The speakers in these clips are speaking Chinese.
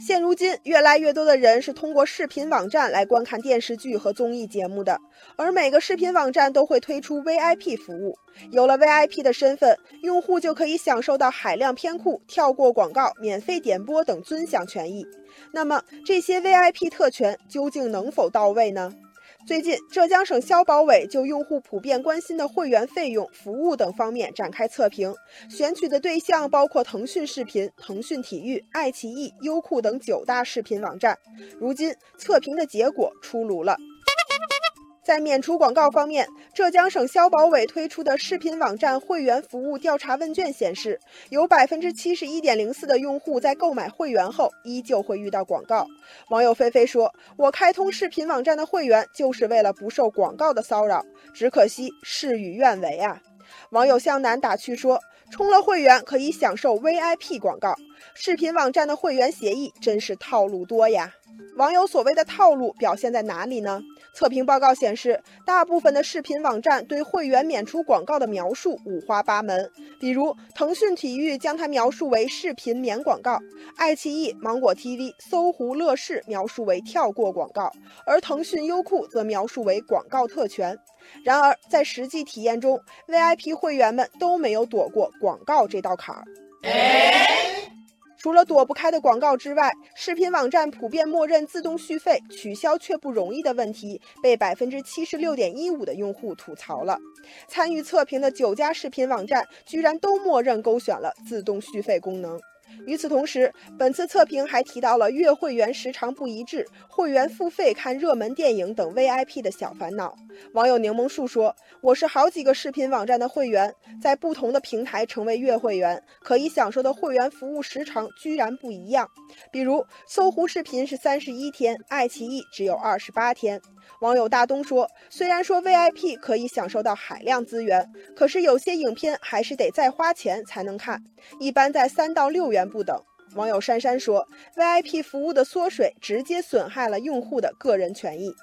现如今，越来越多的人是通过视频网站来观看电视剧和综艺节目的，而每个视频网站都会推出 VIP 服务。有了 VIP 的身份，用户就可以享受到海量片库、跳过广告、免费点播等尊享权益。那么，这些 VIP 特权究竟能否到位呢？最近，浙江省消保委就用户普遍关心的会员费用、服务等方面展开测评，选取的对象包括腾讯视频、腾讯体育、爱奇艺、优酷等九大视频网站。如今，测评的结果出炉了。在免除广告方面，浙江省消保委推出的视频网站会员服务调查问卷显示，有百分之七十一点零四的用户在购买会员后依旧会遇到广告。网友菲菲说：“我开通视频网站的会员就是为了不受广告的骚扰，只可惜事与愿违啊。”网友向南打趣说：“充了会员可以享受 VIP 广告，视频网站的会员协议真是套路多呀。”网友所谓的套路表现在哪里呢？测评报告显示，大部分的视频网站对会员免除广告的描述五花八门。比如，腾讯体育将它描述为视频免广告，爱奇艺、芒果 TV、搜狐、乐视描述为跳过广告，而腾讯、优酷则描述为广告特权。然而，在实际体验中，VIP 会员们都没有躲过广告这道坎儿。除了躲不开的广告之外，视频网站普遍默认自动续费、取消却不容易的问题，被百分之七十六点一五的用户吐槽了。参与测评的九家视频网站，居然都默认勾选了自动续费功能。与此同时，本次测评还提到了月会员时长不一致、会员付费看热门电影等 VIP 的小烦恼。网友柠檬树说：“我是好几个视频网站的会员，在不同的平台成为月会员，可以享受的会员服务时长居然不一样。比如，搜狐视频是三十一天，爱奇艺只有二十八天。”网友大东说：“虽然说 VIP 可以享受到海量资源，可是有些影片还是得再花钱才能看，一般在三到六元不等。”网友珊珊说：“VIP 服务的缩水，直接损害了用户的个人权益。”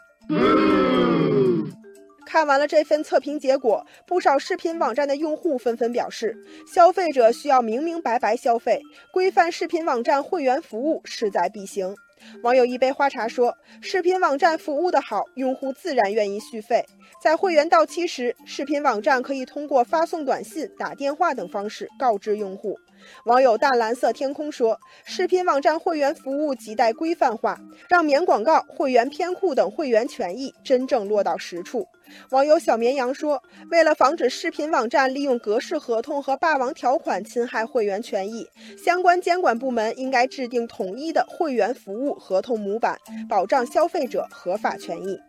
看完了这份测评结果，不少视频网站的用户纷纷表示，消费者需要明明白白消费，规范视频网站会员服务势在必行。网友一杯花茶说：“视频网站服务的好，用户自然愿意续费。在会员到期时，视频网站可以通过发送短信、打电话等方式告知用户。”网友淡蓝色天空说：“视频网站会员服务亟待规范化，让免广告、会员片库等会员权益真正落到实处。”网友小绵羊说：“为了防止视频网站利用格式合同和霸王条款侵害会员权益，相关监管部门应该制定统一的会员服务合同模板，保障消费者合法权益。”